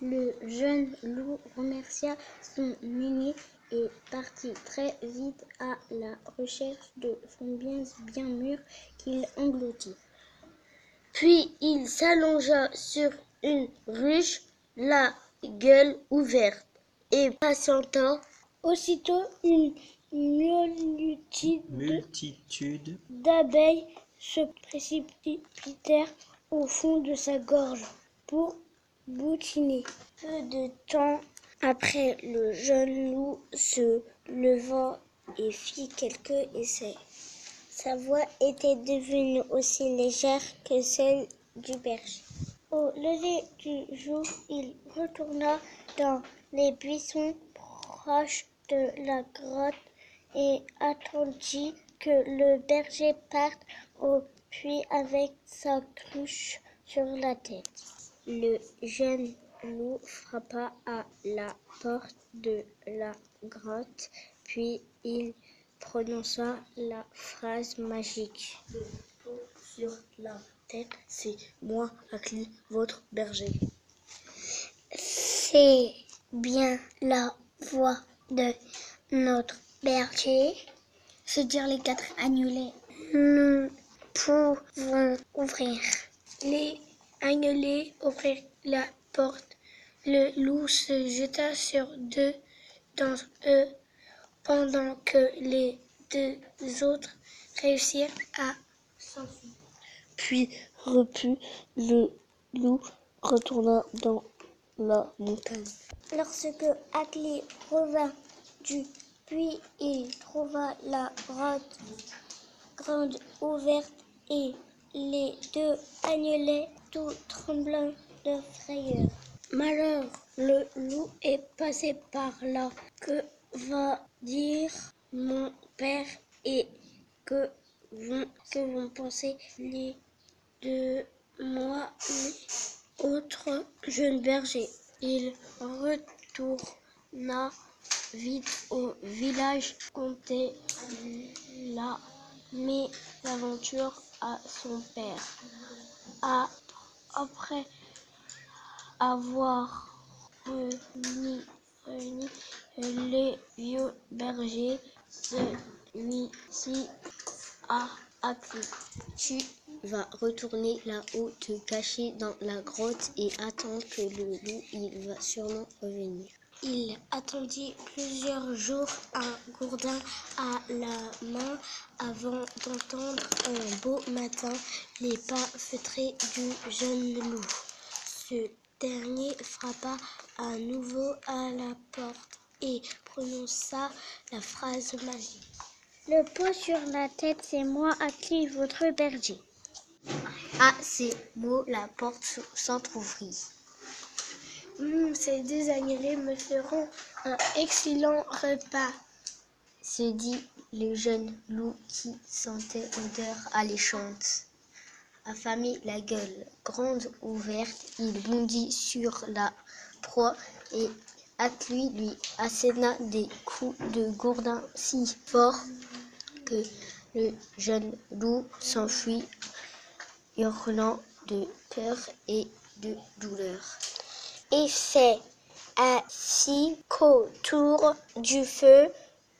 Le jeune loup remercia son aîné et partit très vite à la recherche de framboises bien mûres qu'il engloutit. Puis il s'allongea sur une ruche, la gueule ouverte, et patienta. Aussitôt une Multitude d'abeilles se précipitèrent au fond de sa gorge pour Peu de temps après, le jeune loup se leva et fit quelques essais. Sa voix était devenue aussi légère que celle du berger. Au lever du jour, il retourna dans les buissons proches de la grotte et attendit que le berger parte au puits avec sa cruche sur la tête. Le jeune loup frappa à la porte de la grotte, puis il prononça la phrase magique. sur la tête, c'est moi, Akli, votre berger. C'est bien la voix de notre berger, se dirent les quatre agnelets. Nous pouvons ouvrir. Les agnelets ouvrirent la porte. Le loup se jeta sur deux d'entre eux pendant que les deux autres réussirent à s'enfuir. Puis, repu, le loup retourna dans la montagne. Lorsque Akli revint du puits, il trouva la grotte grande ouverte et les deux agnelets tout tremblants de frayeur. Malheur, le loup est passé par là. Que va dire mon père et que vont, que vont penser les de moi, les autres jeunes bergers? Il retourna vite au village, conter la mésaventure à son père. Après avoir réuni, réuni les vieux bergers, celui-ci a appris. Tu vas retourner là-haut, te cacher dans la grotte et attendre que le loup, il va sûrement revenir. Il attendit plusieurs jours un gourdin à la main avant d'entendre un beau matin les pas feutrés du jeune loup. Ce dernier frappa à nouveau à la porte et prononça la phrase magique. Le pot sur la tête, c'est moi à qui votre berger. À ces mots, la porte s'entr'ouvrit. Ces deux agnelets me feront un excellent repas. se dit le jeune loup qui sentait odeur alléchante. Affamé, la gueule grande ouverte, il bondit sur la proie et Atli lui asséna des coups de gourdin si forts que le jeune loup s'enfuit, hurlant de peur et de douleur. Et c'est ainsi qu'autour du feu,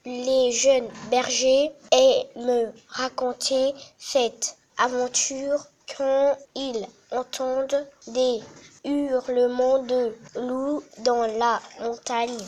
les jeunes bergers aiment raconter cette aventure quand ils entendent des hurlements de loups dans la montagne.